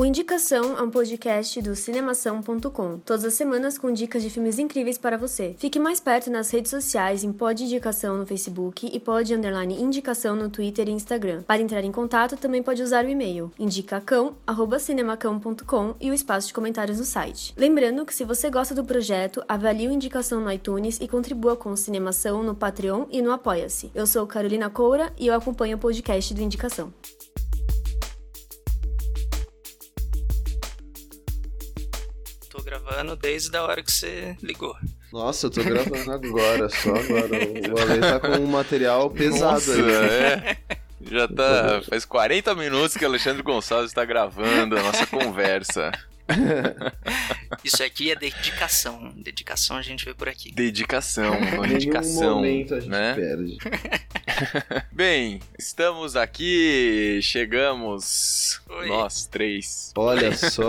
O Indicação é um podcast do cinemação.com, todas as semanas com dicas de filmes incríveis para você. Fique mais perto nas redes sociais em Pod Indicação no Facebook e Pod Underline Indicação no Twitter e Instagram. Para entrar em contato, também pode usar o e-mail indicacão@cinemacão.com e o espaço de comentários no site. Lembrando que se você gosta do projeto, avalie o Indicação no iTunes e contribua com o Cinemação no Patreon e no Apoia-se. Eu sou Carolina Coura e eu acompanho o podcast do Indicação. Tô gravando desde a hora que você ligou. Nossa, eu tô gravando agora, só agora. O Ale tá com um material pesado Nossa, aí. é. Já tá. Faz 40 minutos que Alexandre Gonçalves está gravando a nossa conversa. Isso aqui é dedicação. Dedicação a gente vê por aqui. Dedicação, dedicação. momento a gente né? perde. Bem, estamos aqui, chegamos. Oi. Nós três. Olha só,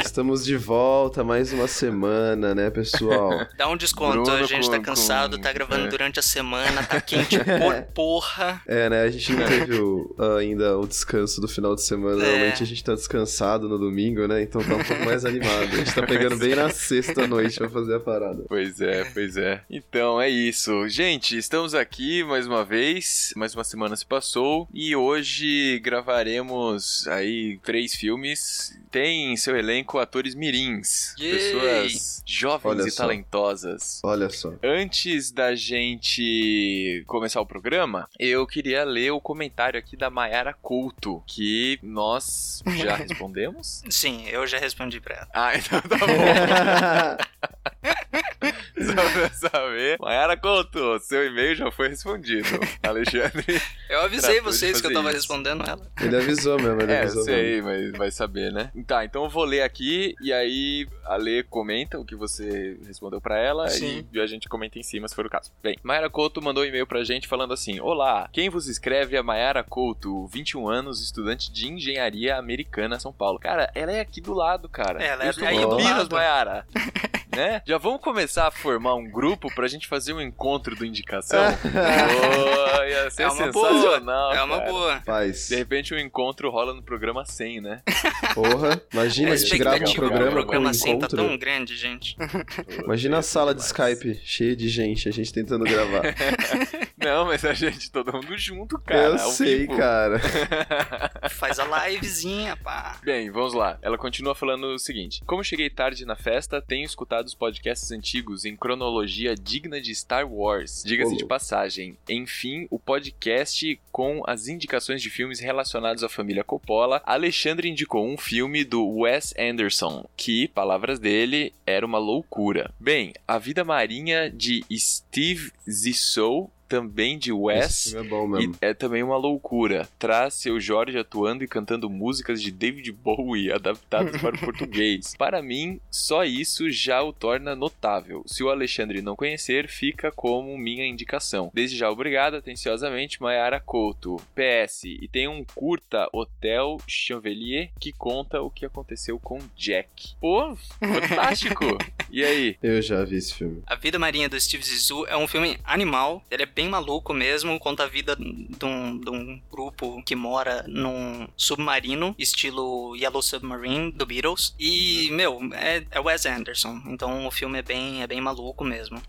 estamos de volta mais uma semana, né, pessoal? Dá um desconto, Bruno a gente tá com- cansado, com- tá gravando é. durante a semana, tá quente por porra. É, né, a gente não teve o- ainda o descanso do final de semana. É. Normalmente a gente tá descansado no domingo, né? Então tá um pouco mais animado. A gente tá pegando bem na sexta noite pra fazer a parada. Pois é, pois é. Então é isso. Gente, estamos aqui mais uma vez. Mais uma semana se passou. E hoje gravaremos aí três filmes. Tem em seu elenco atores mirins. Yay! Pessoas jovens Olha e só. talentosas. Olha só. Antes da gente começar o programa, eu queria ler o comentário aqui da Mayara Couto, que nós já respondemos. Sim, eu já respondi pra ela. Ah, então tá bom. Só pra saber. Mayara Couto, seu e-mail já foi respondido. Alexandre. Eu avisei vocês que eu tava isso. respondendo ela. Ele avisou mesmo, ele É, eu avisou sei, mesmo. mas vai saber, né? Tá, então eu vou ler aqui e aí a Lê comenta o que você respondeu pra ela Sim. e a gente comenta em cima se for o caso. Bem, Mayara Couto mandou um e-mail pra gente falando assim: Olá, quem vos escreve é Mayara Couto, 21 anos, estudante de engenharia americana, São Paulo. Cara, ela é aqui do lado, cara. Ela é aí do Minas, lado. Mayara. né? Já vamos começar a formar um grupo pra gente fazer um encontro do Indicação? Pô, ia ser É uma boa, sensacional. É uma cara. boa. Paz, De repente um encontro rola no programa 100, né? porra. Imagina, a gente grava um programa um programa assim tá encontro. tão grande, gente. Imagina a sala de. Skype cheia de gente, a gente tentando gravar. Não, mas a gente, todo mundo junto, cara. Eu ao sei, vivo. cara. Faz a livezinha, pá. Bem, vamos lá. Ela continua falando o seguinte: Como cheguei tarde na festa, tenho escutado os podcasts antigos em cronologia digna de Star Wars. Diga-se de passagem. Enfim, o podcast com as indicações de filmes relacionados à família Coppola. Alexandre indicou um filme do Wes Anderson, que, palavras dele, era uma loucura. Bem, A Vida Marinha de Steve Zissou. Também de Wes, é bom e mesmo. é também uma loucura. Traz seu Jorge atuando e cantando músicas de David Bowie adaptadas para o português. Para mim, só isso já o torna notável. Se o Alexandre não conhecer, fica como minha indicação. Desde já, obrigado, atenciosamente, Mayara Couto. PS, e tem um curta Hotel Chanvelier que conta o que aconteceu com Jack. Pô, fantástico! e aí? Eu já vi esse filme. A Vida Marinha do Steve Zissou é um filme animal. Ele é bem maluco mesmo. Conta a vida de um, de um grupo que mora num submarino, estilo Yellow Submarine, do Beatles. E, meu, é, é Wes Anderson. Então o filme é bem, é bem maluco mesmo.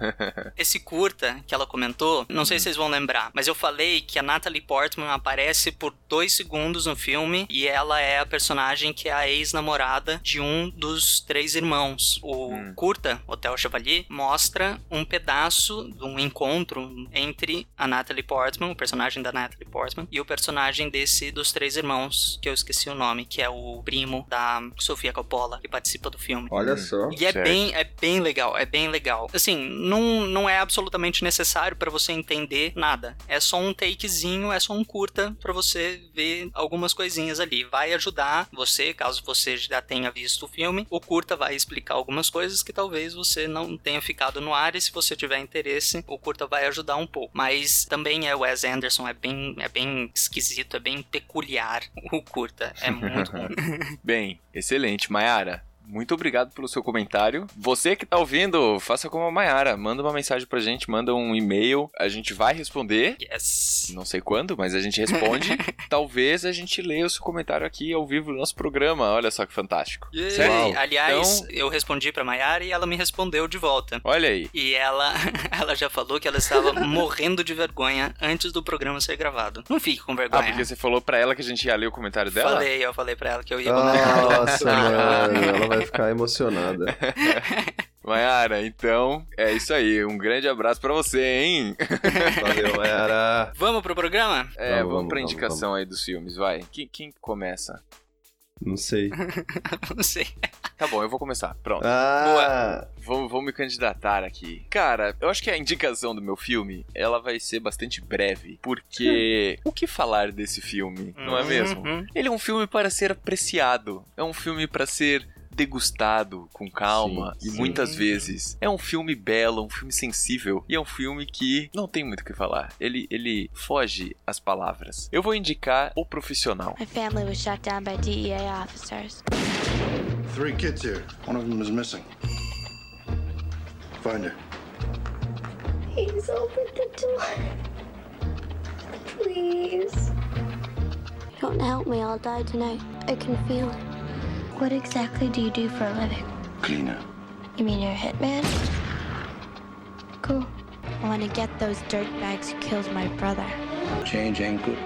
Esse curta que ela comentou, não sei se vocês vão lembrar, mas eu falei que a Natalie Portman aparece por dois segundos no filme e ela é a personagem que é a ex-namorada de um dos três irmãos. O Hum. curta, Hotel Chevalier, mostra um pedaço de um encontro entre a Natalie Portman, o personagem da Natalie Portman, e o personagem desse dos três irmãos, que eu esqueci o nome, que é o primo da Sofia Coppola, que participa do filme. Olha Hum. só. E é Certo. bem, é bem legal, é bem legal. Assim, não, não é absolutamente necessário para você entender nada. É só um takezinho, é só um curta para você ver algumas coisinhas ali. Vai ajudar você, caso você já tenha visto o filme, o curta vai explicar algumas coisas que talvez você não tenha ficado no ar e se você tiver interesse, o curta vai ajudar um pouco. Mas também é Wes Anderson, é bem, é bem esquisito, é bem peculiar o curta. É muito bom. Bem, excelente. Mayara, muito obrigado pelo seu comentário. Você que tá ouvindo, faça como a Mayara. Manda uma mensagem pra gente, manda um e-mail. A gente vai responder. Yes. Não sei quando, mas a gente responde. Talvez a gente leia o seu comentário aqui ao vivo no nosso programa. Olha só que fantástico. Certo? Aliás, Então- eu respondi pra Mayara e ela me respondeu de volta. Olha aí. E ela, ela já falou que ela estava morrendo de vergonha antes do programa ser gravado. Não fique com Ah, vergonha. porque você falou pra ela que a gente ia ler o comentário dela? Falei, eu falei pra ela que eu ia comentar. Nossa, mano, ela vai ficar emocionada. Mayara, então é isso aí. Um grande abraço pra você, hein? Valeu, Mayara. Vamos pro programa? É, Vamos, vamos, vamos, pra vamos, indicação aí dos filmes, vai. Quem, quem começa? Não sei. Não sei. Tá bom, eu vou começar. Pronto. Ah, Vou, vou me candidatar aqui. Cara, eu acho que a indicação do meu filme, ela vai ser bastante breve, porque o que falar desse filme, não é mesmo? Uhum. Ele é um filme para ser apreciado, é um filme para ser degustado com calma Sim, e sim. muitas vezes. É um filme belo, um filme sensível e é um filme que não tem muito o que falar. Ele, ele foge às palavras. Eu vou indicar O Profissional. My family was shot down by DEA officers. Three kids here. One of them is missing. Find her. Please open the door. Please. You don't help me, I'll die tonight. I can feel it. What exactly do you do for a living? Cleaner. You mean you're a hitman? Cool. I want to get those dirtbags who killed my brother. Change ain't good.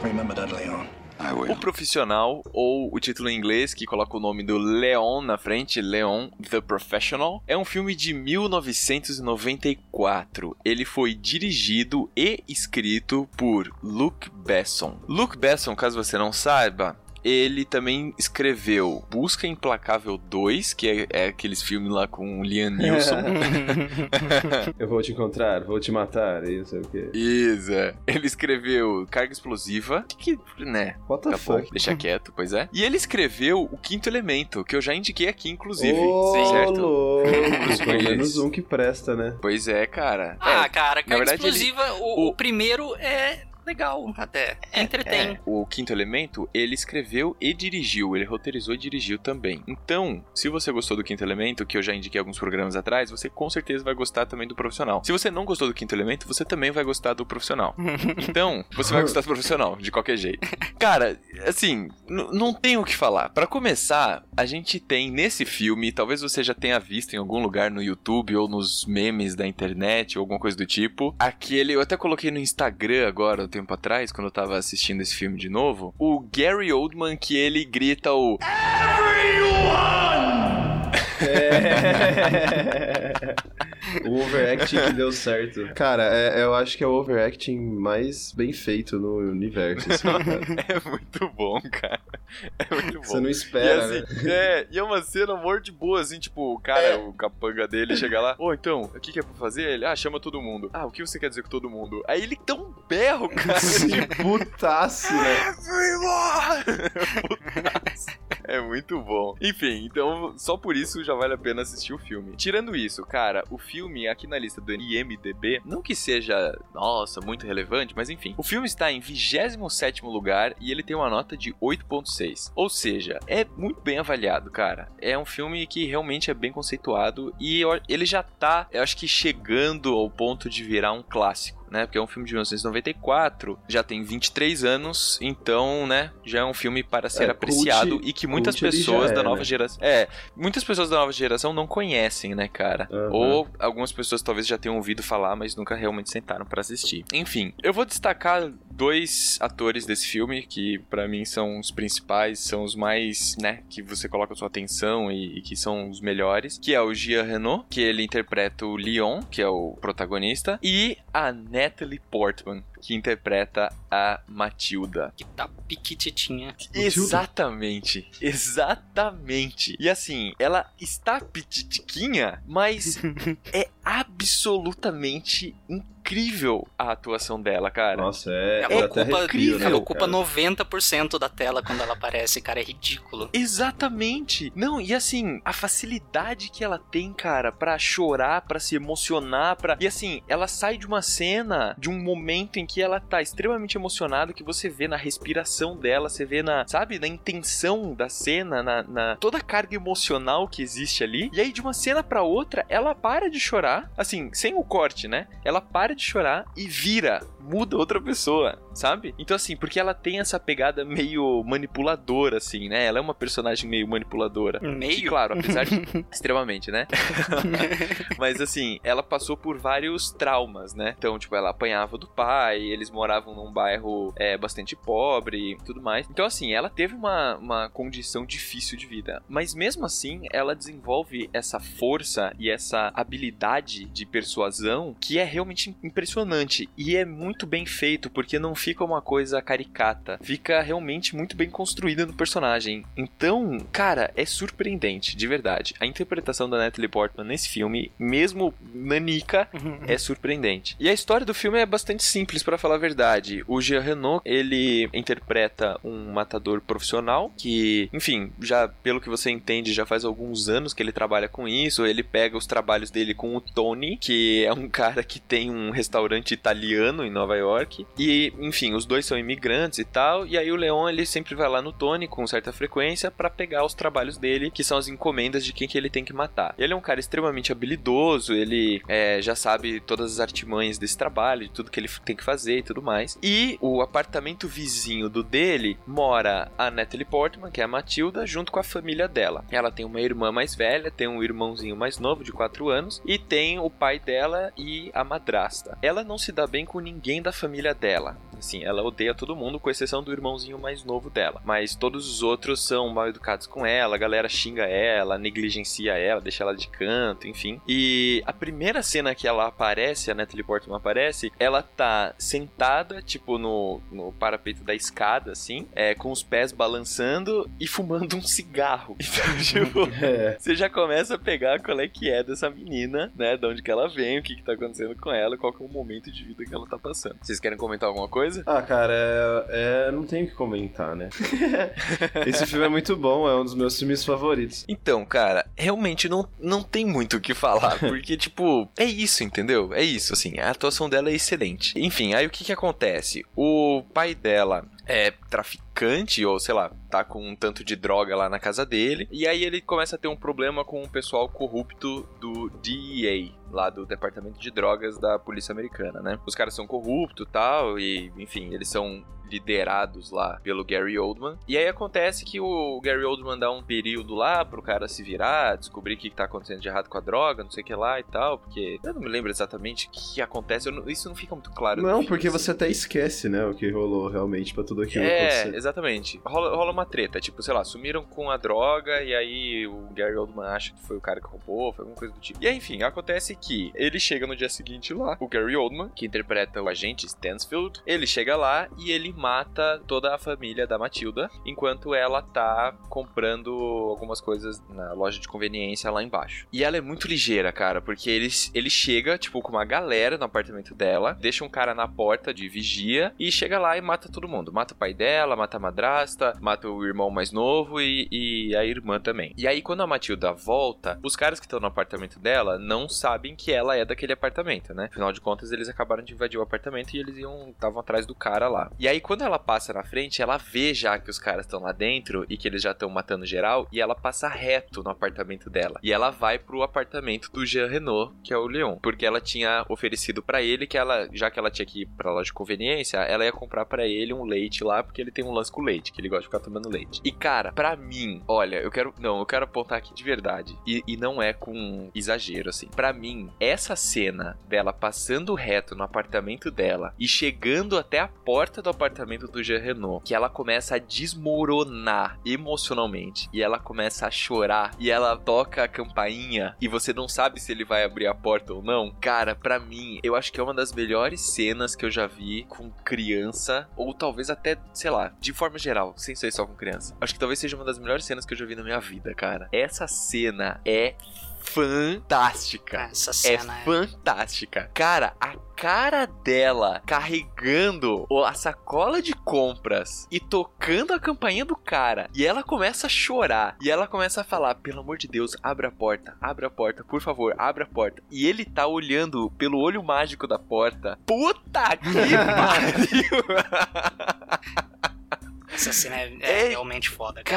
Remember that, Leon. I will. O Profissional, ou o título em inglês, que coloca o nome do Leon na frente, Leon The Professional, é um filme de 1994. Ele foi dirigido e escrito por Luc Besson. Luc Besson, caso você não saiba, ele também escreveu Busca Implacável 2, que é, é aqueles filmes lá com o Liam Neeson. eu vou te encontrar, vou te matar, e não sei o quê. Isso. é. Ele escreveu Carga Explosiva, que, né, What the bom, fuck? deixa quieto, pois é. E ele escreveu o Quinto Elemento, que eu já indiquei aqui, inclusive. Ô, certo? louco. Pelo menos um que presta, né? Pois é, cara. Ah, É, cara, Carga verdade, ele- Explosiva, o, o- o primeiro é legal até. Entretém. É, o Quinto Elemento, ele escreveu e dirigiu, ele roteirizou e dirigiu também. Então, se você gostou do Quinto Elemento, que eu já indiquei alguns programas atrás, você com certeza vai gostar também do Profissional. Se você não gostou do Quinto Elemento, você também vai gostar do Profissional. Então, você vai gostar do Profissional, de qualquer jeito. Cara, assim, não tem o que falar. Pra começar, a gente tem nesse filme, talvez você já tenha visto em algum lugar no YouTube ou nos memes da internet ou alguma coisa do tipo, aquele, eu até coloquei no Instagram agora, tempo atrás, quando eu tava assistindo esse filme de novo, o Gary Oldman que ele grita o o overacting que deu certo. Cara, é- eu acho que é o overacting mais bem feito no universo. assim, cara. É muito bom, cara. É muito bom. Você não E espera, assim, né? é, e é uma cena amor de boa, assim, tipo, o cara, o capanga dele chega lá, ô, então, o que que é pra fazer? Ele, ah, chama todo mundo. Ah, o que você quer dizer com todo mundo? Aí ele dá um berro, cara, De putaço, né? Everyone! Putaço. É muito bom. Enfim, então só por isso já vale a pena assistir o filme. Tirando isso, cara, o filme aqui na lista do IMDB, não que seja, nossa, muito relevante, mas enfim, o filme está em 27º lugar e ele tem uma nota de 8.6. Ou seja, é muito bem avaliado, cara. É um filme que realmente é bem conceituado e ele já tá, eu acho que chegando ao ponto de virar um clássico. Né, porque é um filme de 1994, já tem 23 anos, então, né, já é um filme para ser É, apreciado cult- e que muitas pessoas é, da nova né? geração. É, muitas pessoas da nova geração não conhecem, né, cara? Aham. Ou algumas pessoas talvez já tenham ouvido falar, mas nunca realmente sentaram pra assistir. Enfim, eu vou destacar dois atores desse filme que pra mim são os principais, são os mais, né, que você coloca sua atenção e, e que são os melhores, que é o Gia Renault, que ele interpreta o Leon, que é o protagonista, e a Natalie Portman, que interpreta a Matilda. Que tá piquititinha. Exatamente, exatamente. E assim, ela está pititiquinha, mas é absolutamente incrível a atuação dela, cara. Nossa, é. Ela até ocupa, arrepio, né, ela ocupa cara? 90% da tela quando ela aparece, cara. É ridículo. Exatamente. Não, e assim, a facilidade que ela tem, cara, pra chorar, pra se emocionar, pra. E assim, ela sai de uma cena, de um momento em que ela tá extremamente emocionada, que você vê na respiração dela, você vê na, sabe, na intenção da cena, na, na toda a carga emocional que existe ali. E aí, de uma cena pra outra, ela para de chorar, assim, sem o corte, né? Ela para de chorar e vira, muda outra pessoa, sabe? Então, assim, porque ela tem essa pegada meio manipuladora, assim, né? Ela é uma personagem meio manipuladora. Meio? Que, claro, apesar de. extremamente, né? Mas assim, ela passou por vários traumas, né? Então, tipo, ela apanhava do pai, eles moravam num bairro é, bastante pobre e tudo mais. Então, assim, ela teve uma, uma condição difícil de vida. Mas mesmo assim, ela desenvolve essa força e essa habilidade de persuasão que é realmente impressionante. E é muito bem feito, porque não fica uma coisa caricata. Fica realmente muito bem construída no personagem. Então, cara, é surpreendente, de verdade. A interpretação da Natalie Portman nesse filme, mesmo nanica, é surpreendente. E a história do filme é bastante simples, pra falar a verdade. O Jean Renault, ele interpreta um matador profissional que, enfim, já pelo que você entende, já faz alguns anos que ele trabalha com isso. Ele pega os trabalhos dele com o Tony, que é um cara que tem um restaurante italiano em Nova York. E, enfim, os dois são imigrantes e tal. E aí o Leon, ele sempre vai lá no Tony com certa frequência pra pegar os trabalhos dele, que são as encomendas de quem que ele tem que matar. Ele é um cara extremamente habilidoso, ele é, já sabe todas as artimanhas desse trabalho, de tudo que ele tem que fazer e tudo mais. E o apartamento vizinho do dele mora a Natalie Portman, que é a Matilda, junto com a família dela. Ela tem uma irmã mais velha, tem um irmãozinho mais novo, de 4 anos, e tem o pai dela e a madrasta. Ela não se dá bem com ninguém da família dela. Assim, ela odeia todo mundo, com exceção do irmãozinho mais novo dela. Mas todos os outros são mal educados com ela, a galera xinga ela, negligencia ela, deixa ela de canto, enfim. E a primeira cena que ela aparece, a Natalie Portman aparece, ela tá sentada, tipo, no, no parapeito da escada, assim, é, com os pés balançando e fumando um cigarro. Então, tipo, É. você já começa a pegar qual é que é dessa menina, né? De onde que ela vem, o que que tá acontecendo com ela, qual que é o momento de vida que ela tá passando. Vocês querem comentar alguma coisa? Ah, cara, é, é- não tenho o que comentar, né? Esse filme é muito bom, é um dos meus filmes favoritos. Então, cara, realmente não, não tem muito o que falar, porque, tipo, é isso, entendeu? É isso, assim, a atuação dela é excelente. Enfim, aí o que que acontece? O pai dela é traficante, ou sei lá, tá com um tanto de droga lá na casa dele, e aí ele começa a ter um problema com o pessoal corrupto do DEA, lá do Departamento de Drogas da Polícia Americana, né? Os caras são corruptos tal, e, enfim, eles são liderados lá pelo Gary Oldman. E aí acontece que o Gary Oldman dá um período lá pro cara se virar, descobrir o que, tá acontecendo de errado com a droga, não sei o que lá e tal, porque eu não me lembro exatamente o que, acontece, não- isso não fica muito claro. Não, filme, porque assim. você até esquece, né, o que rolou realmente pra tudo aquilo É, acontecer. exatamente. Rola, rola uma treta, tipo, sei lá, sumiram com a droga e aí o Gary Oldman acha que foi o cara que roubou, foi alguma coisa do tipo. E aí, enfim, acontece que ele chega no dia seguinte lá, o Gary Oldman, que interpreta o agente Stansfield, ele chega lá e ele mata toda a família da Matilda, enquanto ela tá comprando algumas coisas na loja de conveniência lá embaixo. E ela é muito ligeira, cara, porque ele, ele chega, tipo, com uma galera no apartamento dela, deixa um cara na porta de vigia e chega lá e mata todo mundo. Mata o pai dela, mata a madrasta, mata o irmão mais novo e, e a irmã também. E aí, quando a Matilda volta, os caras que estão no apartamento dela não sabem que ela é daquele apartamento, né? Afinal de contas, eles acabaram de invadir o apartamento e eles iam estavam atrás do cara lá. E aí, quando ela passa na frente, ela vê já que os caras estão lá dentro e que eles já estão matando geral, e ela passa reto no apartamento dela. E ela vai pro apartamento do Jean Renault, que é o Leon, porque ela tinha oferecido pra ele que ela, já que ela tinha que ir pra loja de conveniência, ela ia comprar pra ele um leite lá, porque ele tem um lance com leite, que ele gosta de ficar tomando leite. E cara, pra mim, olha, eu quero, não, eu quero apontar aqui de verdade, e, e não é com exagero assim. Pra mim, essa cena dela passando reto no apartamento dela e chegando até a porta do apartamento apartamento do Jean Renault, que ela começa a desmoronar emocionalmente e ela começa a chorar e ela toca a campainha e você não sabe se ele vai abrir a porta ou não. Cara, pra mim, eu acho que é uma das melhores cenas que eu já vi com criança ou talvez até, sei lá, de forma geral, sem ser só com criança. Acho que talvez seja uma das melhores cenas que eu já vi na minha vida, cara. Essa cena é fantástica. Essa É cena é. fantástica. Cara, a cara dela carregando a sacola de compras e tocando a campainha do cara. E ela começa a chorar. E ela começa a falar: pelo amor de Deus, abre a porta, abre a porta, por favor, abre a porta. E ele tá olhando pelo olho mágico da porta. Puta que pariu! Essa cena é, é É- realmente foda, cara.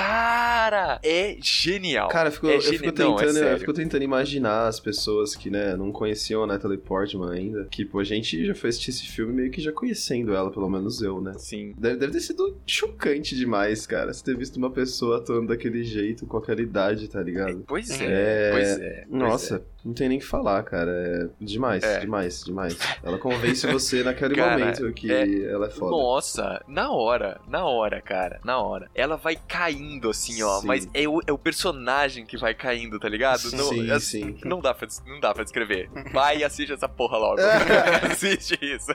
Cara, é genial. Cara, eu fico, É eu, geni- fico não, é tentando, eu sério. fico tentando imaginar as pessoas que, né, não conheciam a Natalie Portman ainda. Que, pô, a gente já foi assistir esse filme meio que já conhecendo ela, pelo menos eu, né? Sim. Deve, deve ter sido chocante demais, cara. Você ter visto uma pessoa atuando daquele jeito, com aquela idade, tá ligado? Pois é, É, pois é. pois Nossa, não tem nem o que falar, cara. É demais, É. demais, demais. Ela convence você naquele Cara, momento que é- ela é foda. Nossa, na hora, na hora, cara, na hora. Ela vai caindo assim, ó, Sim. mas é o, é o personagem que vai caindo, tá ligado? Não, sim, assim, sim. não dá pra, não dá pra descrever. Vai e assiste essa porra logo. assiste isso.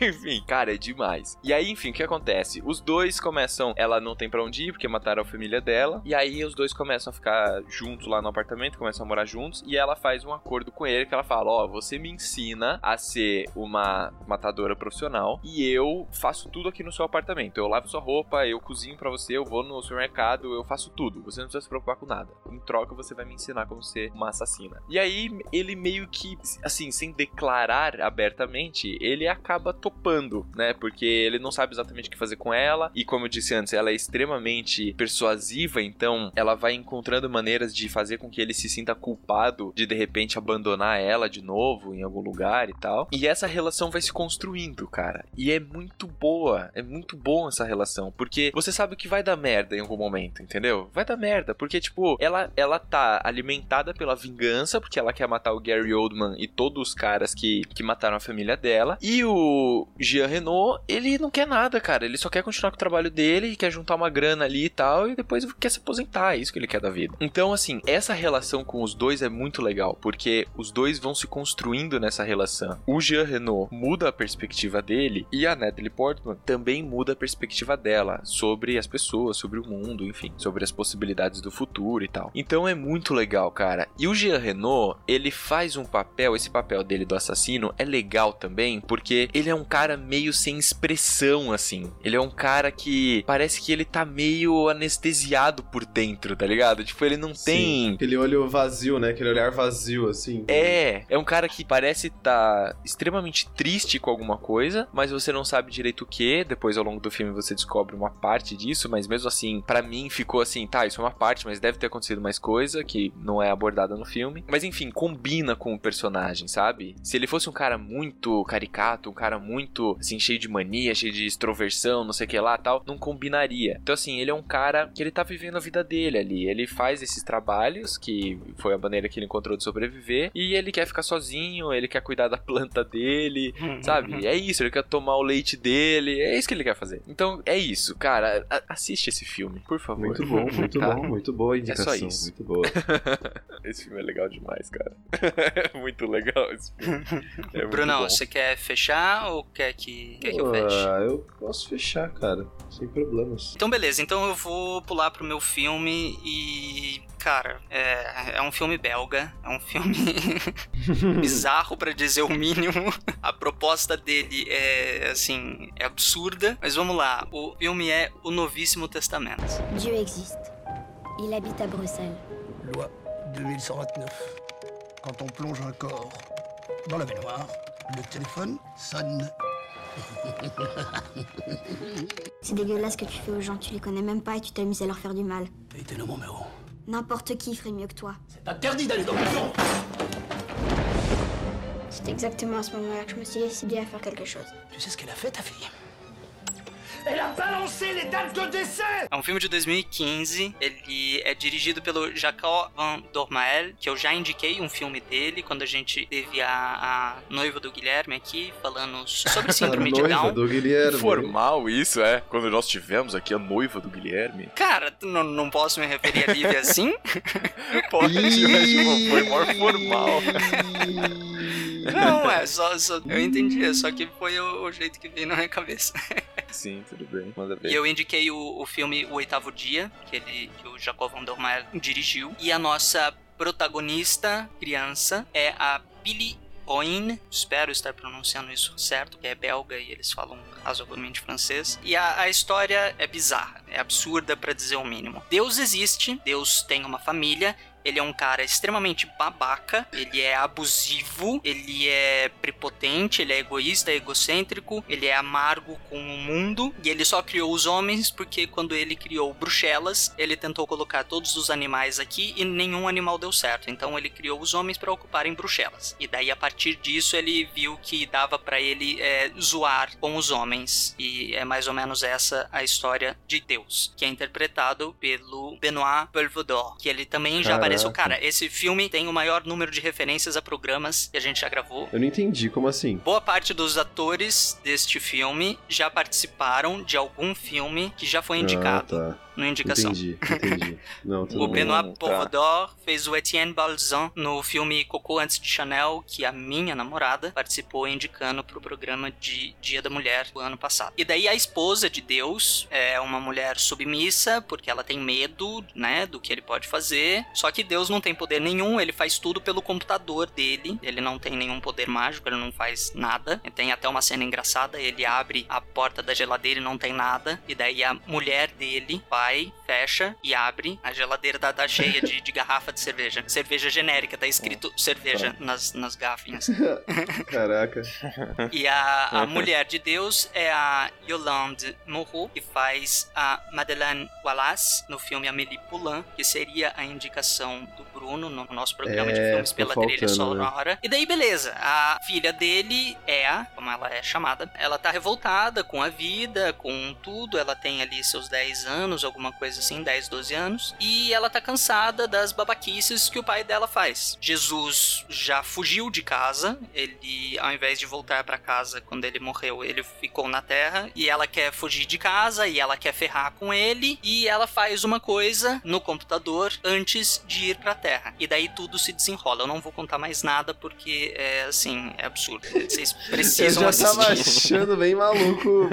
enfim, cara, é demais. E aí, enfim, o que acontece? Os dois começam, ela não tem pra onde ir porque mataram a família dela, e aí os dois começam a ficar juntos lá no apartamento, começam a morar juntos, e ela faz um acordo com ele que ela fala: Ó, você me ensina a ser uma matadora profissional e eu faço tudo aqui no seu apartamento. Eu lavo sua roupa, eu cozinho pra você, eu vou no supermercado, eu faço tudo. Você não precisa se preocupar com nada. Em troca, você vai me ensinar como ser uma assassina. E aí, ele meio que, assim, sem declarar abertamente, ele acaba topando, né? Porque ele não sabe exatamente o que fazer com ela. E como eu disse antes, ela é extremamente persuasiva, então ela vai encontrando maneiras de fazer com que ele se sinta culpado de de repente abandonar ela de novo em algum lugar e tal. E essa relação vai se construindo, cara. E é muito boa, é muito bom essa relação, porque você sabe que vai dar merda em algum momento, entendeu? Vai dar merda, porque tipo, ela ela tá alimentada pela vingança, porque ela quer matar o Gary Oldman e todos os caras que, que mataram a família dela. E o Jean Renault, ele não quer nada, cara. Ele só quer continuar com o trabalho dele, quer juntar uma grana ali e tal, e depois quer se aposentar. É isso que ele quer da vida. Então, assim, essa relação com os dois é muito legal, porque os dois vão se construindo nessa relação. O Jean Renault muda a perspectiva dele e a Natalie Portman também muda a perspectiva dela sobre as pessoas, sobre o mundo, enfim, sobre as possibilidades do futuro e tal. Então é muito legal, cara. E o Jean Renault, ele faz um papel, esse papel dele do assassino é legal também, porque ele é um cara meio sem expressão, assim. Ele é um cara que parece que ele tá meio anestesiado por dentro, tá ligado? Tipo, ele não tem. Sim, Aquele olho vazio, né? Aquele olhar vazio, assim. É, é um cara que parece estar extremamente triste com alguma coisa, mas você não sabe direito o que. Depois, ao longo do filme, você descobre uma parte disso, mas mesmo assim, pra mim ficou assim, tá, isso é uma parte, mas deve ter acontecido mais coisa que não é abordada no filme. Mas enfim, combina com o personagem, sabe? Se ele fosse um cara muito caricato, um cara muito, assim, cheio de mania, cheio de extroversão, não sei o que lá tal, não combinaria. Então, assim, ele é um cara que ele tá vivendo a vida dele ali. Ele faz esses trabalhos, que foi a maneira que ele encontrou de sobreviver, e ele quer ficar sozinho, ele quer cuidar da planta dele, sabe? É isso, ele quer tomar o leite dele, é isso que ele quer fazer. Então, é isso, cara. a- assiste esse filme, por favor. Muito bom, muito Tá? bom, muito boa indicação. isso. Muito boa. Esse filme é legal demais, cara. é muito legal esse filme. É Brunão, você quer fechar ou quer que, quer que eu feche? Ah, eu posso fechar, cara. Sem problemas. Então, beleza. Então eu vou pular pro meu filme e. Cara, é, é um filme belga. É um filme bizarro, pra dizer o mínimo. A proposta dele é, assim, é absurda. Mas vamos lá. O filme é O Novíssimo Testamento. Dieu existe. Il habite à Bruxelles. Loi 2129. Quand on plonge un corps dans la baignoire, le téléphone sonne. C'est dégueulasse ce que tu fais aux gens, tu les connais même pas et tu t'amuses à leur faire du mal. Et t'es le mon héros. N'importe qui ferait mieux que toi. C'est interdit d'aller dans le fond C'est exactement à ce moment-là que je me suis décidée à faire quelque chose. Tu sais ce qu'elle a fait, ta fille? Elle a balancé les dates de décès É um filme de 2015, ele é dirigido pelo Jacob Van Dormael, que eu já indiquei um filme dele quando a gente teve a, a noiva do Guilherme aqui, falando sobre A síndrome de noiva Down. do Guilherme. Formal isso, é. Quando nós tivemos aqui a noiva do Guilherme. Cara, não, não posso me referir a Lívia assim? Pode, mas tipo, foi maior formal. Não, é só, só- Eu entendi, é só que foi o, o jeito que veio na minha cabeça. Sim, tudo bem. Manda ver. E eu indiquei o, o filme O Oitavo Dia, que, ele, que o Jacob Van Dormael dirigiu. E a nossa protagonista, criança, é a Billy Oin, espero estar pronunciando isso certo, que é belga e eles falam razoavelmente francês. E a, a história é bizarra, é absurda pra dizer o mínimo. Deus existe, Deus tem uma família, ele é um cara extremamente babaca, ele é abusivo, ele é prepotente, ele é egoísta, egocêntrico, ele é amargo com o mundo e ele só criou os homens porque quando ele criou Bruxelas, ele tentou colocar todos os animais aqui e nenhum animal deu certo. Então ele criou os homens para ocuparem Bruxelas. E daí a partir disso ele viu que dava para ele é, zoar com os homens e é mais ou menos essa a história de Deus, que é interpretado pelo Benoit Belvedere, que ele também já. Apareceu. Cara, esse filme tem o maior número de referências a programas que a gente já gravou. Eu não entendi, como assim? Boa parte dos atores deste filme já participaram de algum filme que já foi indicado Ah, tá. No Indicação. Entendi, entendi. Não, O. Benoit tá. Poivre fez o Etienne Balzan no filme Cocô Antes de Chanel, que a minha namorada participou indicando pro programa de Dia da Mulher do ano passado. E daí a esposa de Deus é uma mulher submissa, porque ela tem medo, né, do que ele pode fazer. Só que Deus não tem poder nenhum, ele faz tudo pelo computador dele. Ele não tem nenhum poder mágico, ele não faz nada. Tem até uma cena engraçada, ele abre a porta da geladeira e não tem nada. E daí a mulher dele vai, fecha e abre. A geladeira tá, tá cheia de, de garrafa de cerveja. Cerveja genérica, tá escrito cerveja nas, nas garrafinhas. Caraca. E a, a mulher de Deus é a Yolande Moreau, que faz a Madeleine Wallace no filme Amélie Poulain, que seria a indicação do Bruno no nosso programa de É, filmes ficou pela trilha faltando, né? sonora. E daí, beleza. A filha dele é a, como ela é chamada, ela tá revoltada com a vida, com tudo. Ela tem ali seus 10 anos, alguma coisa assim, 10, 12 anos. E ela tá cansada das babaquices que o pai dela faz. Jesus já fugiu de casa. Ele, ao invés de voltar pra casa quando ele morreu, ele ficou na terra. E ela quer fugir de casa e ela quer ferrar com ele. E ela faz uma coisa no computador antes de ir pra terra. E daí tudo se desenrola. Eu não vou contar mais nada porque é assim, é absurdo. Vocês Eu precisam já tava assistir. achando bem maluco,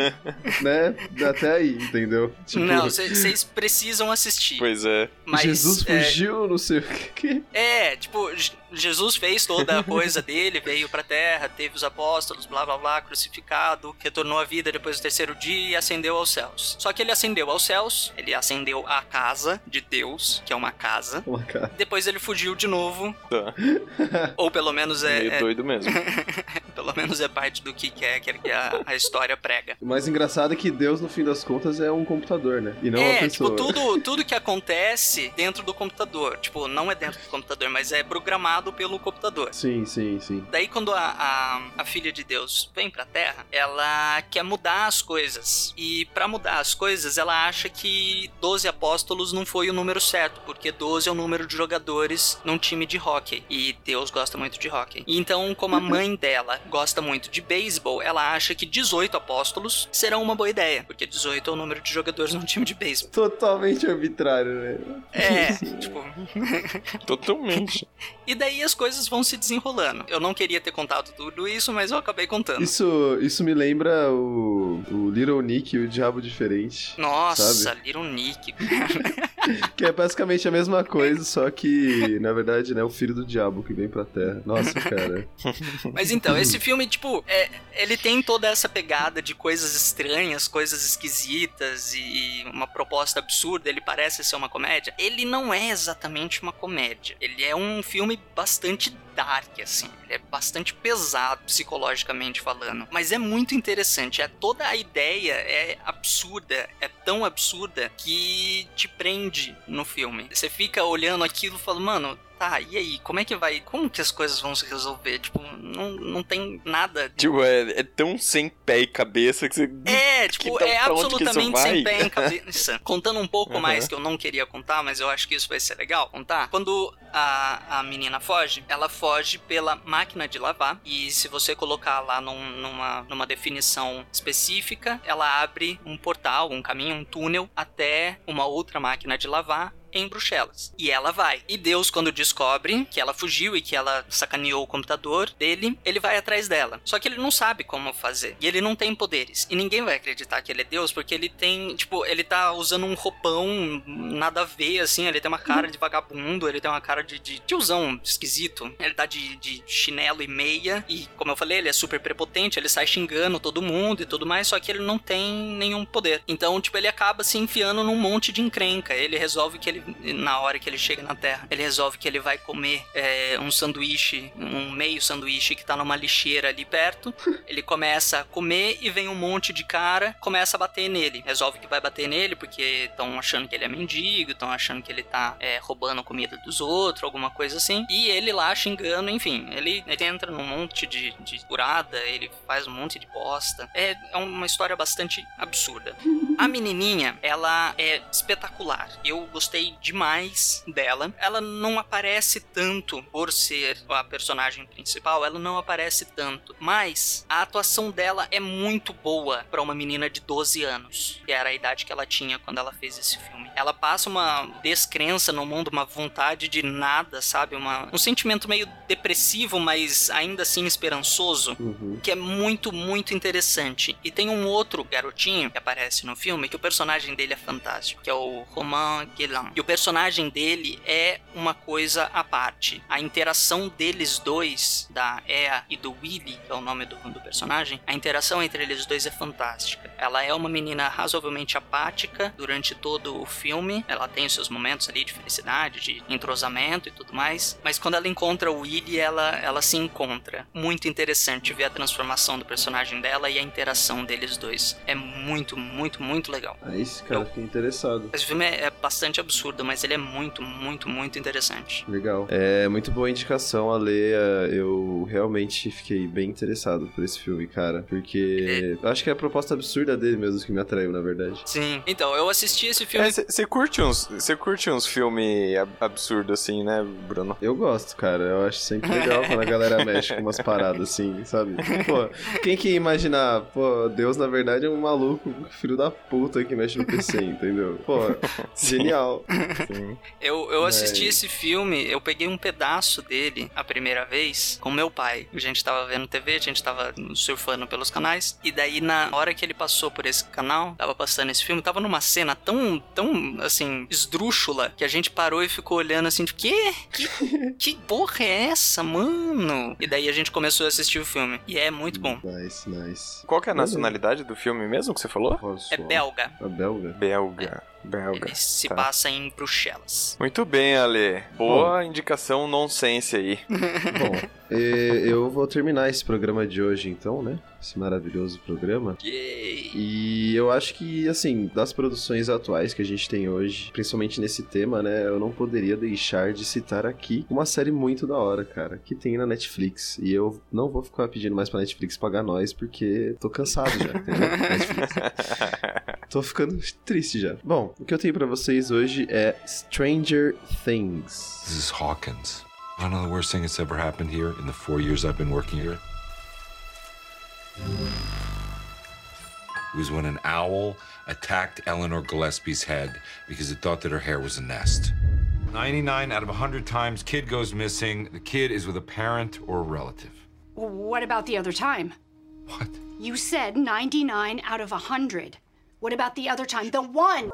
né? Até aí, entendeu? Tipo, Não, vocês precisam assistir. Pois é. Mas Jesus é, fugiu, não sei o que. É, tipo, Je- Jesus fez toda a coisa dele, veio pra terra, teve os apóstolos, blá blá blá, crucificado, retornou à vida depois do terceiro dia e ascendeu aos céus. Só que ele ascendeu aos céus, ele ascendeu à casa de Deus, que é uma casa. Uma cara. Depois ele fugiu de novo, Tá. ou pelo menos é, Meio é- doido mesmo. pelo menos é parte do que quer que a, a história prega. O mais engraçado é que Deus, no fim das contas, é um computador, né? E não uma É, tipo, tudo, tudo que acontece dentro do computador. Tipo, não é dentro do computador, mas é programado pelo computador. Sim, sim, sim. Daí, quando a, a, a filha de Deus vem pra Terra, ela quer mudar as coisas. E pra mudar as coisas, ela acha que 12 apóstolos não foi o número certo, porque 12 é o número de jogadores num time de hockey. E Deus gosta muito de hockey. Então, como a mãe dela gosta muito de beisebol, ela acha que 18 apóstolos serão uma boa ideia, porque 18 é o número de jogadores num time de beisebol. Totalmente arbitrário, né? É, tipo, Totalmente. e daí as coisas vão se desenrolando. Eu não queria ter contado tudo isso, mas eu acabei contando. Isso, isso me lembra o, o Little Nick e o Diabo Diferente. Nossa, sabe? Little Nick. Que é basicamente a mesma coisa, só que, na verdade, né, o filho do diabo que vem pra Terra. Nossa, cara. Mas então, esse filme, tipo, é, ele tem toda essa pegada de coisas estranhas, coisas esquisitas e uma proposta absurda. Ele parece ser uma comédia. Ele não é exatamente uma comédia. Ele é um filme bastante dark, assim. Ele é bastante pesado psicologicamente falando. Mas é muito interessante. É, toda a ideia é absurda. É tão absurda que te prende no filme. Você fica olhando aquilo e fala, mano, tá, e aí, como é que vai, como que as coisas vão se resolver? Tipo, não, não tem nada. Tipo, é, é tão sem pé e cabeça que você. É, tipo, que é absolutamente sem pé em cabeça. Contando um pouco Uhum. mais, que eu não queria contar, mas eu acho que isso vai ser legal contar. Quando a, a menina foge, ela foge pela máquina de lavar. E se você colocar lá num- numa, numa definição específica, ela abre um portal, um caminho, um túnel até uma outra máquina de lavar em Bruxelas. E ela vai. E Deus, quando descobre que ela fugiu e que ela sacaneou o computador dele, ele vai atrás dela. Só que ele não sabe como fazer. E ele não tem poderes. E ninguém vai acreditar que ele é Deus, porque ele tem, tipo, ele tá usando um roupão nada a ver, assim. Ele tem uma cara de vagabundo, ele tem uma cara de, de tiozão esquisito. Ele tá de, de chinelo e meia. E, como eu falei, ele é super prepotente, ele sai xingando todo mundo e tudo mais, só que ele não tem nenhum poder. Então, tipo, ele acaba se enfiando num monte de encrenca. Ele resolve que ele, na hora que ele chega na Terra, ele resolve que ele vai comer é, um sanduíche, um meio sanduíche que tá numa lixeira ali perto. Ele começa a comer e vem um monte de cara, começa a bater nele. Resolve que vai bater nele porque estão achando que ele é mendigo, estão achando que ele tá é, roubando comida dos outros, alguma coisa assim. E ele lá xingando, enfim, ele, ele entra num monte de, de furada, ele faz um monte de bosta. É, é uma história bastante absurda. A menininha, ela é espetacular. Eu gostei demais dela. Ela não aparece tanto por ser a personagem principal, ela não aparece tanto. Mas a atuação dela é muito boa pra uma menina de 12 anos, que era a idade que ela tinha quando ela fez esse filme. Ela passa uma descrença no mundo, uma vontade de nada, sabe? Uma, um sentimento meio depressivo, mas ainda assim esperançoso Uhum. que é muito, muito interessante. E tem um outro garotinho que aparece no filme, que o personagem dele é fantástico, que é o Romain Guélan. E o personagem dele é uma coisa à parte. A interação deles dois, da Ea e do Willy, que é o nome do, do personagem, a interação entre eles dois é fantástica. Ela é uma menina razoavelmente apática durante todo o filme. Ela tem os seus momentos ali de felicidade, de entrosamento e tudo mais. Mas quando ela encontra o Willy, ela, ela se encontra. Muito interessante ver a transformação do personagem dela e a interação deles dois. É muito, muito, muito legal. Aí esse cara fica interessado. Esse filme é, é bastante absurdo, mas ele é muito, muito, muito interessante. Legal. É muito boa indicação, Ale. É, Eu realmente fiquei bem interessado por esse filme, cara. Porque eu acho que é a proposta absurda dele mesmo que me atraiu, na verdade. Sim. Então, eu assisti esse filme. Você curte uns, você curte uns filmes absurdos assim, né, Bruno? Eu gosto, cara. Eu acho sempre legal quando a galera mexe com umas paradas assim, sabe? Pô, quem que ia imaginar? Pô, Deus na verdade é um maluco, filho da puta que mexe no PC, entendeu? Pô, genial. Sim. Eu, eu assisti É. esse filme, eu peguei um pedaço dele a primeira vez com meu pai. A gente tava vendo TV, a gente tava surfando pelos canais. E daí, na hora que ele passou por esse canal, tava passando esse filme, tava numa cena tão, tão, assim, esdrúxula, que a gente parou e ficou olhando assim, tipo, quê? Que, que porra é essa, mano? E daí a gente começou a assistir o filme. E é muito bom. Nice, nice. Qual que é a nacionalidade do filme mesmo que você falou? É belga. A belga? Belga. Belga. Ele se tá. passa em Bruxelas. Muito bem, Ale. Boa indicação nonsense aí. Bom, e- eu vou terminar esse programa de hoje então, né? Esse maravilhoso programa. Yay! E eu acho que, assim, das produções atuais que a gente tem hoje, principalmente nesse tema, né, eu não poderia deixar de citar aqui uma série muito da hora, cara, que tem na Netflix. E eu não vou ficar pedindo mais pra Netflix pagar nós, porque tô cansado já, entendeu? Netflix. Tô ficando triste já. Bom, o que eu tenho para vocês hoje é Stranger Things. This is Hawkins. I know the worst thing that's ever happened here in the four years I've been working here. It was when an owl attacked Eleanor Gillespie's head because it thought that her hair was a nest. 99 out of 100 times, kid goes missing. The kid is with a parent or a relative. What about the other time? What? You said 99 out of 100. What about the other time? The one!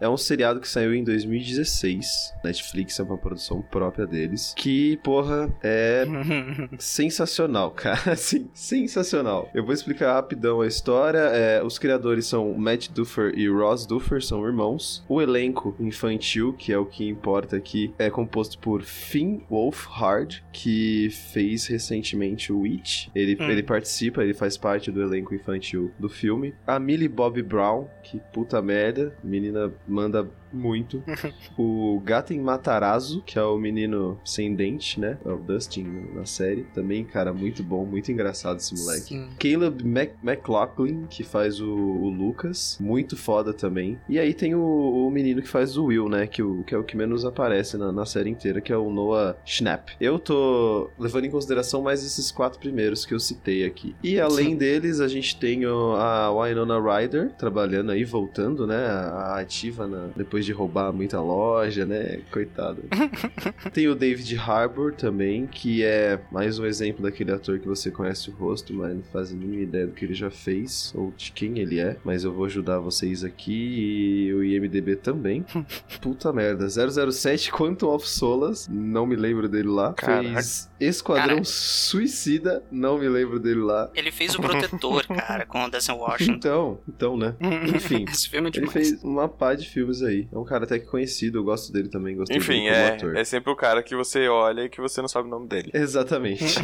É um seriado que saiu em 2016. Netflix é uma produção própria deles. Que, porra, é sensacional, cara. Assim, sensacional. Eu vou explicar rapidão a história. É, os criadores são Matt Duffer e Ross Duffer, são irmãos. O elenco infantil, que é o que importa aqui, é composto por Finn Wolfhard, que fez recentemente o Witch. Ele, Hum. ele participa, ele faz parte do elenco infantil do filme. A Millie Bobby Brown, que puta merda, menina manda muito. o Gaten Matarazzo, que é o menino sem dente, né? É o Dustin na série. Também, cara, muito bom, muito engraçado esse moleque. Sim. Caleb Mac McLaughlin, que faz o, o Lucas, muito foda também. E aí tem o, o menino que faz o Will, né? Que, o, que é o que menos aparece na, na série inteira, que é o Noah Schnapp. Eu tô levando em consideração mais esses quatro primeiros que eu citei aqui. E além deles, a gente tem o- a Winona Ryder trabalhando aí, voltando, né? A, a ativa na- depois de roubar muita loja, né? Coitado. Tem o David Harbour também, que é mais um exemplo daquele ator que você conhece o rosto, mas não faz a mínima ideia do que ele já fez ou de quem ele é. Mas eu vou ajudar vocês aqui e o IMDB também. Puta merda. 007 Quantum of Solas, não me lembro dele lá. Caraca. Fez Esquadrão Cara. Suicida, não me lembro dele lá. Ele fez o Protetor, cara, com o Denzel Washington. Então, então, né? Enfim. Esse filme é Ele fez uma pá de filmes aí. É um cara até que conhecido, eu gosto dele também, gostei Enfim, dele é, ator. é sempre o cara que você olha e que você não sabe o nome dele. Exatamente.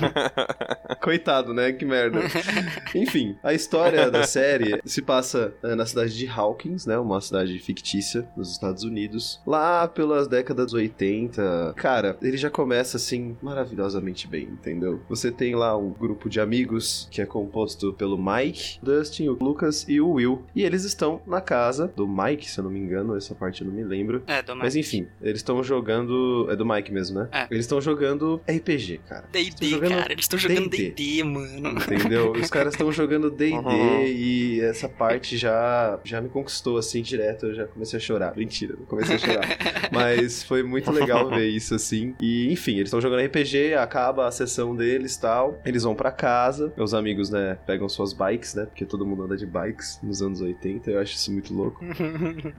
Coitado, né? Que merda. Enfim, a história da série se passa eh, na cidade de Hawkins, né? Uma cidade fictícia nos Estados Unidos. Lá pelas décadas 80. Cara, ele já começa assim maravilhosamente bem, entendeu? Você tem lá um grupo de amigos que é composto pelo Mike, Dustin, o Lucas e o Will. E eles estão na casa do Mike, se eu não me engano, essa parte eu não me lembro. É, do Mas Mike. enfim, eles estão jogando. É do Mike mesmo, né? É. Eles estão jogando RPG, cara. D&D, jogando cara. Eles estão jogando D&D. Mano. Entendeu? Os caras estão jogando D&D Uhum. e essa parte já, já me conquistou assim direto, eu já comecei a chorar. Mentira, não comecei a chorar. Mas foi muito legal ver isso assim. E enfim, eles estão jogando RPG, acaba a sessão deles, tal. Eles vão pra casa, meus amigos, né, pegam suas bikes, né? Porque todo mundo anda de bikes nos anos 80, eu acho isso muito louco.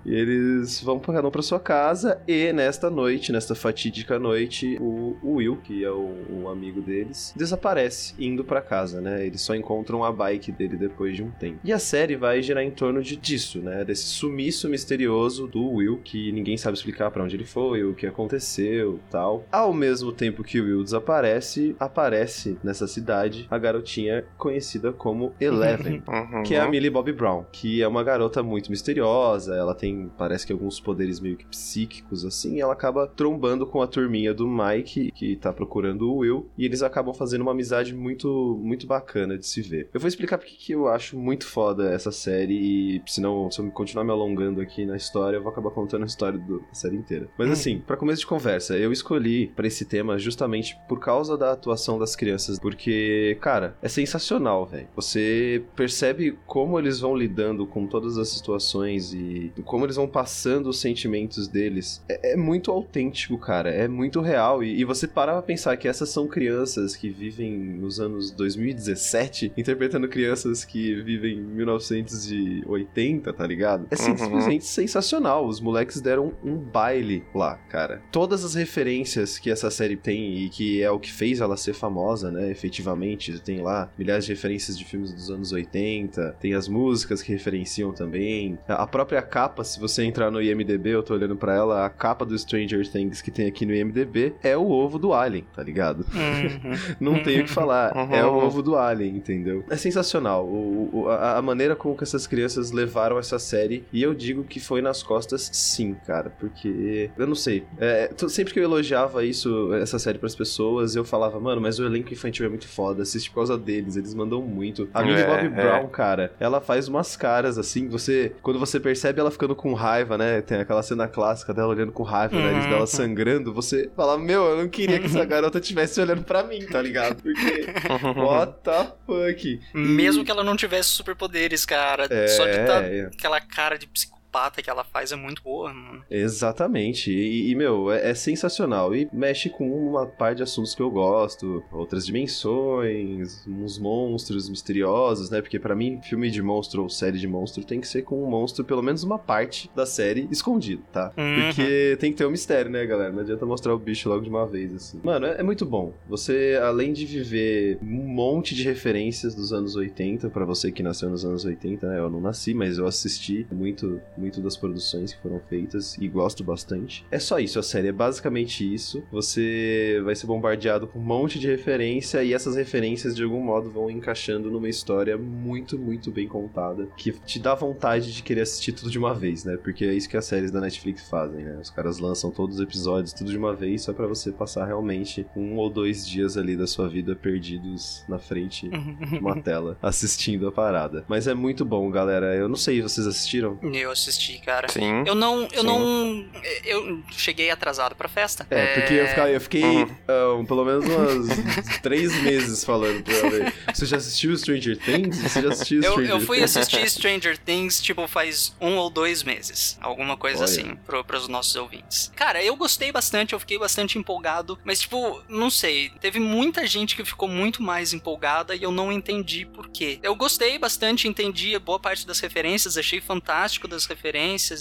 E eles vão cada um pra sua casa e nesta noite, nesta fatídica noite, o, o Will, que é o, o amigo deles, desaparece indo pra casa, né? Eles só encontram a bike dele depois de um tempo. E a série vai girar em torno de disso, né? Desse sumiço misterioso do Will, que ninguém sabe explicar pra onde ele foi, o que aconteceu, tal. Ao mesmo tempo que o Will desaparece, aparece nessa cidade a garotinha conhecida como Eleven Uhum. que é a Millie Bobby Brown, que é uma garota muito misteriosa, ela tem, parece que alguns poderes meio que psíquicos assim, e ela acaba trombando com a turminha do Mike, que tá procurando o Will, e eles acabam fazendo uma amizade muito muito bacana de se ver. Eu vou explicar porque que eu acho muito foda essa série, e senão, se eu continuar me alongando aqui na história, eu vou acabar contando a história do- da série inteira. Mas assim, pra começo de conversa, eu escolhi pra esse tema justamente por causa da atuação das crianças, porque, cara, é sensacional, velho. Você percebe como eles vão lidando com todas as situações e como eles vão passando os sentimentos deles. É, é muito autêntico, cara. É muito real. E, e você parar pra pensar que essas são crianças que vivem nos anos 2017, interpretando crianças que vivem em 1980, tá ligado? É Uhum. simplesmente sensacional. Os moleques deram um baile lá, cara. Todas as referências que essa série tem e que é o que fez ela ser famosa, né? Efetivamente, tem lá milhares de referências de filmes dos anos 80, tem as músicas que referenciam também. A própria capa, se você entrar no IMDB, eu tô olhando pra ela, a capa do Stranger Things que tem aqui no IMDB é o ovo do Alien, tá ligado? Uhum. Não tenho o que falar. Uhum. É o ovo do Alien, entendeu? É sensacional. O, o- a, a maneira como que essas crianças levaram essa série. E eu digo que foi nas costas, sim, cara. Porque. Eu não sei. É, sempre que eu elogiava isso, essa série pras pessoas, eu falava, mano, mas o elenco infantil é muito foda. Assiste por causa deles. Eles mandam muito. A Millie É, Bobby é. Brown, cara, ela faz umas caras assim. Você. Quando você percebe ela ficando com raiva, né? Tem aquela cena clássica dela olhando com raiva, nariz Uhum. dela sangrando. Você fala, meu, eu não queria que essa garota estivesse olhando pra mim, tá ligado? Porque. What the fuck? Mesmo que ela não tivesse superpoderes, cara. É, Só de estar é. aquela cara de psicopata psicopata que ela faz é muito boa, mano. Exatamente. E, e, meu, é, é sensacional. E mexe com uma parte de assuntos que eu gosto. Outras dimensões, uns monstros misteriosos, né? Porque pra mim, filme de monstro ou série de monstro tem que ser com um monstro, pelo menos uma parte da série escondido, tá? Uhum. Porque tem que ter um mistério, né, galera? Não adianta mostrar o bicho logo de uma vez, assim. Mano, é, é muito bom. Você, além de viver um monte de referências dos anos 80, pra você que nasceu nos anos 80, né? Eu não nasci, mas eu assisti muito, muito das produções que foram feitas e gosto bastante. É só isso, a série é basicamente isso. Você vai ser bombardeado com um monte de referência e essas referências de algum modo vão encaixando numa história muito, muito bem contada, que te dá vontade de querer assistir tudo de uma vez, né? Porque é isso que as séries da Netflix fazem, né? Os caras lançam todos os episódios tudo de uma vez só para você passar realmente um ou dois dias ali da sua vida perdidos na frente de uma tela assistindo a parada. Mas é muito bom, galera. Eu não sei, vocês assistiram? Eu assisti, cara. Sim. Eu não, eu Sim. não, eu cheguei atrasado pra festa. É, porque eu fiquei, eu fiquei Uhum. ah, pelo menos umas três meses falando pra ela. Você já assistiu Stranger Things? Você já assistiu Eu, Stranger eu fui Things? assistir Stranger Things, tipo, faz um ou dois meses. Alguma coisa Olha. assim, pro, pros nossos ouvintes. Cara, eu gostei bastante, eu fiquei bastante empolgado. Mas, tipo, não sei. Teve muita gente que ficou muito mais empolgada e eu não entendi por quê. Eu gostei bastante, entendi boa parte das referências, achei fantástico das referências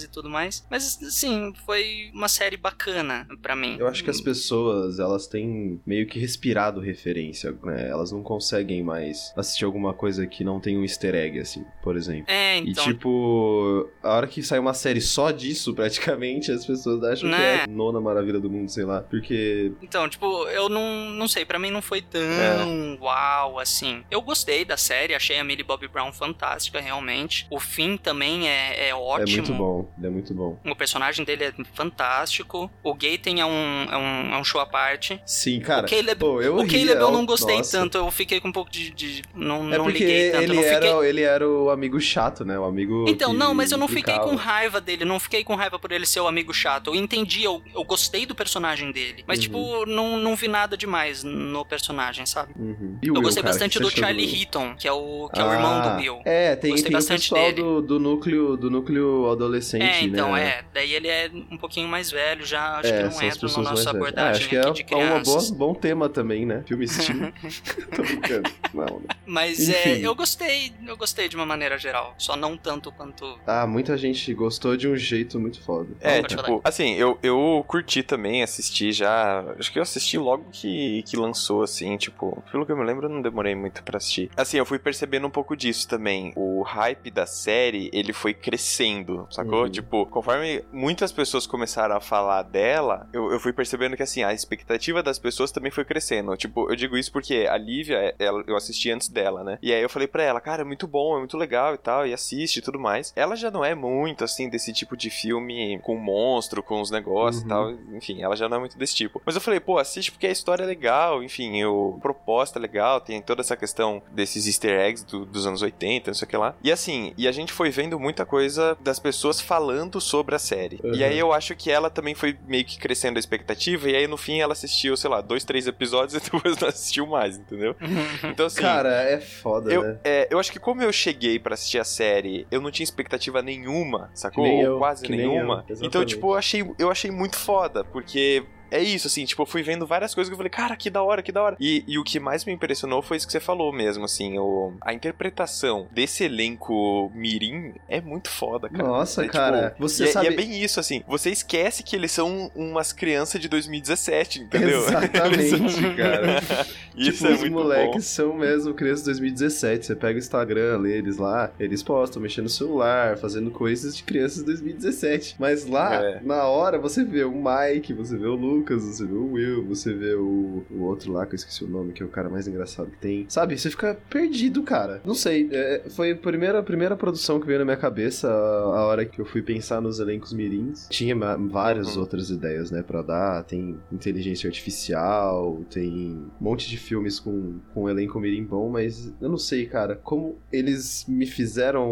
e tudo mais. Mas, assim, foi uma série bacana pra mim. Eu acho que as pessoas, elas têm meio que respirado referência, né? Elas não conseguem mais assistir alguma coisa que não tem um easter egg, assim, por exemplo. É, E então. tipo, a hora que sai uma série só disso, praticamente, as pessoas acham que Né? é a nona maravilha do mundo, sei lá. Porque Então, tipo, eu não, não sei, pra mim não foi tão É. uau assim. Eu gostei da série, achei a Millie Bobby Brown fantástica, realmente. O fim também é, é é ótimo. muito bom, é muito bom. O personagem dele é fantástico. O Gaten é um, é um, é um show à parte. Sim, cara. o Caleb, pô, eu o Caleb eu não gostei nossa. tanto, eu fiquei com um pouco de. de- não É não liguei tanto. ele, não fiquei... era, ele era o amigo chato, né? O amigo. Então, que não, mas eu não fiquei com raiva dele, não fiquei com raiva por ele ser o amigo chato. Eu entendi, eu, eu gostei do personagem dele. Mas, Uhum. tipo, não, não vi nada demais no personagem, sabe? O Eu Will, gostei cara, bastante o do Charlie? Heaton, que é o, que é o irmão Ah, do Bill. É, tem, Gostei tem o bastante pessoal dele. do, do núcleo do núcleo adolescente, É, então, né? é. Daí ele é um pouquinho mais velho já, acho É, que não as entra na nossa velhas. Ah, abordagem acho que é, de é crianças. bom tema também, né? Filme estilo. Tô brincando. Não, né? Mas é, eu gostei, eu gostei de uma maneira geral. Só não tanto quanto. Ah, muita gente gostou de um jeito muito foda. É, tipo, falar. assim, eu, eu curti também, assisti já. Acho que eu assisti logo que, que lançou, assim, tipo, pelo que eu me lembro, eu não demorei muito pra assistir. Assim, eu fui percebendo um pouco disso também. O hype da série, ele foi crescendo, sacou? Uhum. Tipo, conforme muitas pessoas começaram a falar dela, eu, eu fui percebendo que, assim, a expectativa das pessoas também foi crescendo. Tipo, eu digo isso porque a Lívia, ela, eu assisti antes dela, né? E aí eu falei pra ela, cara, é muito bom, é muito legal e tal, e assiste e tudo mais. Ela já não é muito, assim, desse tipo de filme com monstro, com os negócios Uhum. e tal. Enfim, ela já não é muito desse tipo. Mas eu falei, pô, assiste porque a história é legal, enfim, o proposta é legal, tem toda essa questão desses easter eggs do- dos anos 80, não sei o que lá. E assim, e a gente foi vendo muita coisa das pessoas falando sobre a série. Uhum. E aí eu acho que ela também foi meio que crescendo a expectativa, e aí no fim ela assistiu, sei lá, dois, três episódios e depois não assistiu mais, entendeu? Então assim. Cara, é foda, Eu, né? é, eu acho que como eu cheguei pra assistir a série, eu não tinha expectativa nenhuma, sacou? Nem Ou eu, quase que nem nenhuma. eu, então, tipo, eu achei, eu achei muito foda, porque é isso, assim, tipo, eu fui vendo várias coisas que eu falei, cara, que da hora, que da hora. E, e o que mais me impressionou foi isso que você falou mesmo, assim, o, a interpretação desse elenco mirim é muito foda, cara. Nossa, É, tipo, cara, você e, é- sabe- e é bem isso, assim, você esquece que eles são umas crianças de 2017, entendeu? Exatamente, cara. isso tipo, é os muito moleques bom. são mesmo crianças de 2017. Você pega o Instagram, lê eles lá, eles postam, mexendo no celular, fazendo coisas de crianças de 2017. Mas lá, É. na hora, você vê o Mike, você vê o Lucas, você vê o Will, você vê o, o outro lá, que eu esqueci o nome, que é o cara mais engraçado que tem. Sabe, você fica perdido, cara. Não sei, é, foi a primeira, a primeira produção que veio na minha cabeça a, a hora que eu fui pensar nos elencos mirins. Tinha várias Uhum. outras ideias, né, pra dar. Tem inteligência artificial, tem um monte de filmes com, com um elenco mirim bom, mas eu não sei, cara, como eles me fizeram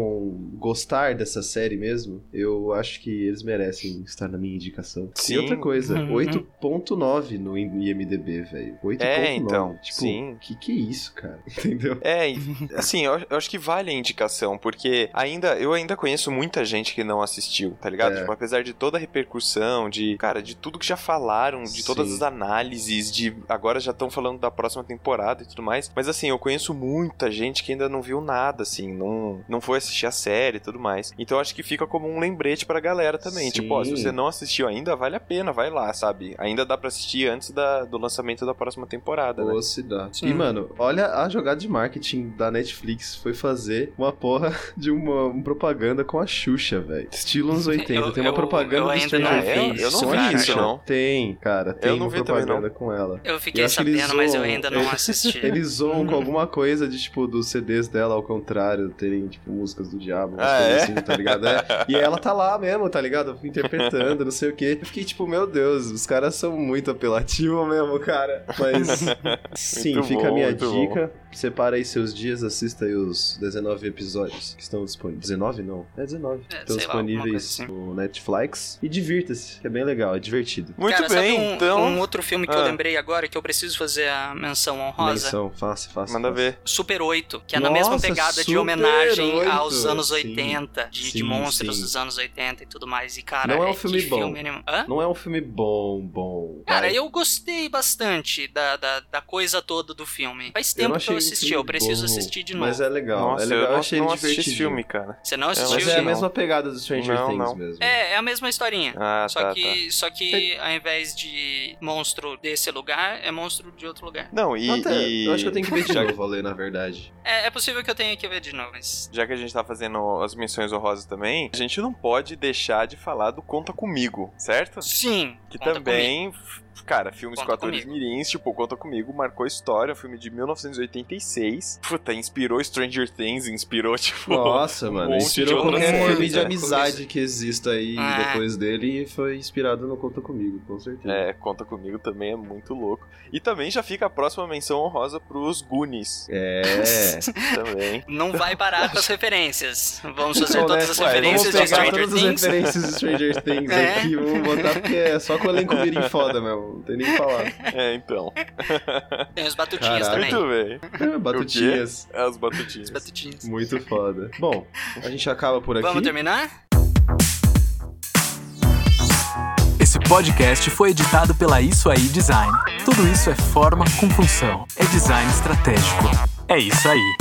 gostar dessa série mesmo, eu acho que eles merecem estar na minha indicação. Sim. E outra coisa, Uhum. oito 8.9 no IMDB, velho. 8.9. É, então, Tipo, sim. que que é isso, cara? Entendeu? É, assim, eu, eu acho que vale a indicação, porque ainda eu ainda conheço muita gente que não assistiu, tá ligado? É. Tipo, apesar de toda a repercussão, de, cara, de tudo que já falaram, de todas Sim. as análises, de agora já estão falando da próxima temporada e tudo mais. Mas assim, eu conheço muita gente que ainda não viu nada, assim, não, não foi assistir a série e tudo mais. Então acho que fica como um lembrete pra galera também. Sim. Tipo, ó, se você não assistiu ainda, vale a pena, vai lá, sabe? Ainda dá pra assistir antes da, do lançamento da próxima temporada, né? Ou se dá. Sim. E, mano, olha a jogada de marketing da Netflix. Foi fazer uma porra de uma, uma propaganda com a Xuxa, velho. Estilo anos 80. Eu- tem uma eu- propaganda eu do ainda Stranger não. Things Eu não com vi isso, não. Tem, cara. Tem Eu não uma vi também, propaganda com ela. Eu fiquei sabendo, mas eu zoam- ainda não assisti. Eles zoam com alguma coisa de, tipo, dos CDs dela ao contrário, terem, tipo, músicas do diabo, umas Ah, coisas é? assim, tá ligado? É. E ela tá lá mesmo, tá ligado? Interpretando, não sei o quê. Eu fiquei, tipo, meu Deus, os caras são muito apelativos mesmo, cara. Mas, sim, Muito fica a bom, minha muito dica. Separa aí seus dias, assista aí os 19 episódios que estão disponíveis. 19 não? É 19. É, estão sei lá, disponíveis assim. no Netflix. E divirta-se, que é bem legal, é divertido. Muito Cara, bem, sabe um, então. um outro filme que eu Ah. lembrei agora que eu preciso fazer a menção honrosa? Menção, faça, faça. Manda faça. ver. Super 8, que é na Nossa, mesma pegada de homenagem 8, aos anos sim. 80, de, de Sim, monstros sim. dos anos 80 e tudo mais. E, cara, Não é um que filme bom. Hã? Não é um filme bom, bom. Cara, vai. eu gostei bastante da, da, da coisa toda do filme. Faz Eu tempo que eu achei um assisti, eu preciso bom, assistir de novo. Mas é legal, Nossa, é legal. eu Eu, não, achei não ele assisti filme, cara. Você não É, assistiu? Mas é a mesma pegada do Stranger Não, Things não. mesmo. É, é a mesma historinha. Ah, Só tá, que, só que ao invés de monstro desse lugar, é monstro de outro lugar. Não, e, Até, e- Eu acho que eu tenho que ver de novo, ler, na verdade. É, é possível que eu tenha que ver de novo, mas. já que a gente tá fazendo as menções honrosas também, a gente não pode deixar de falar do Conta Comigo, certo? Sim! Que conta também, f- cara, filmes Conta com atores comigo. mirins, tipo, Conta Comigo, marcou história, um filme de 1986. Puta, inspirou Stranger Things, inspirou, tipo... Nossa, mano. monte inspirou qualquer coisas, filme de é. amizade que exista aí Ah. depois dele e foi inspirado no Conta Comigo, com certeza. É, Conta Comigo também é muito louco. E também já fica a próxima menção honrosa pros Goonies, É. também. Não vai parar com as referências. Vamos fazer Então, todas né, as ué, Vamos referências de Stranger todas as Things. referências de Stranger Things É. aqui, vamos botar porque é só com o elenco mirim foda mesmo, não tem nem o que falar. É, então. Tem os batutinhas Caraca. também. Muito bem. É, batutinhas. É, os batutinhas. Batutinhas. Muito foda. Bom, a gente acaba por aqui. Vamos terminar? Esse podcast foi editado pela Isso Aí Design. Tudo isso é forma com função. É design estratégico. É isso aí.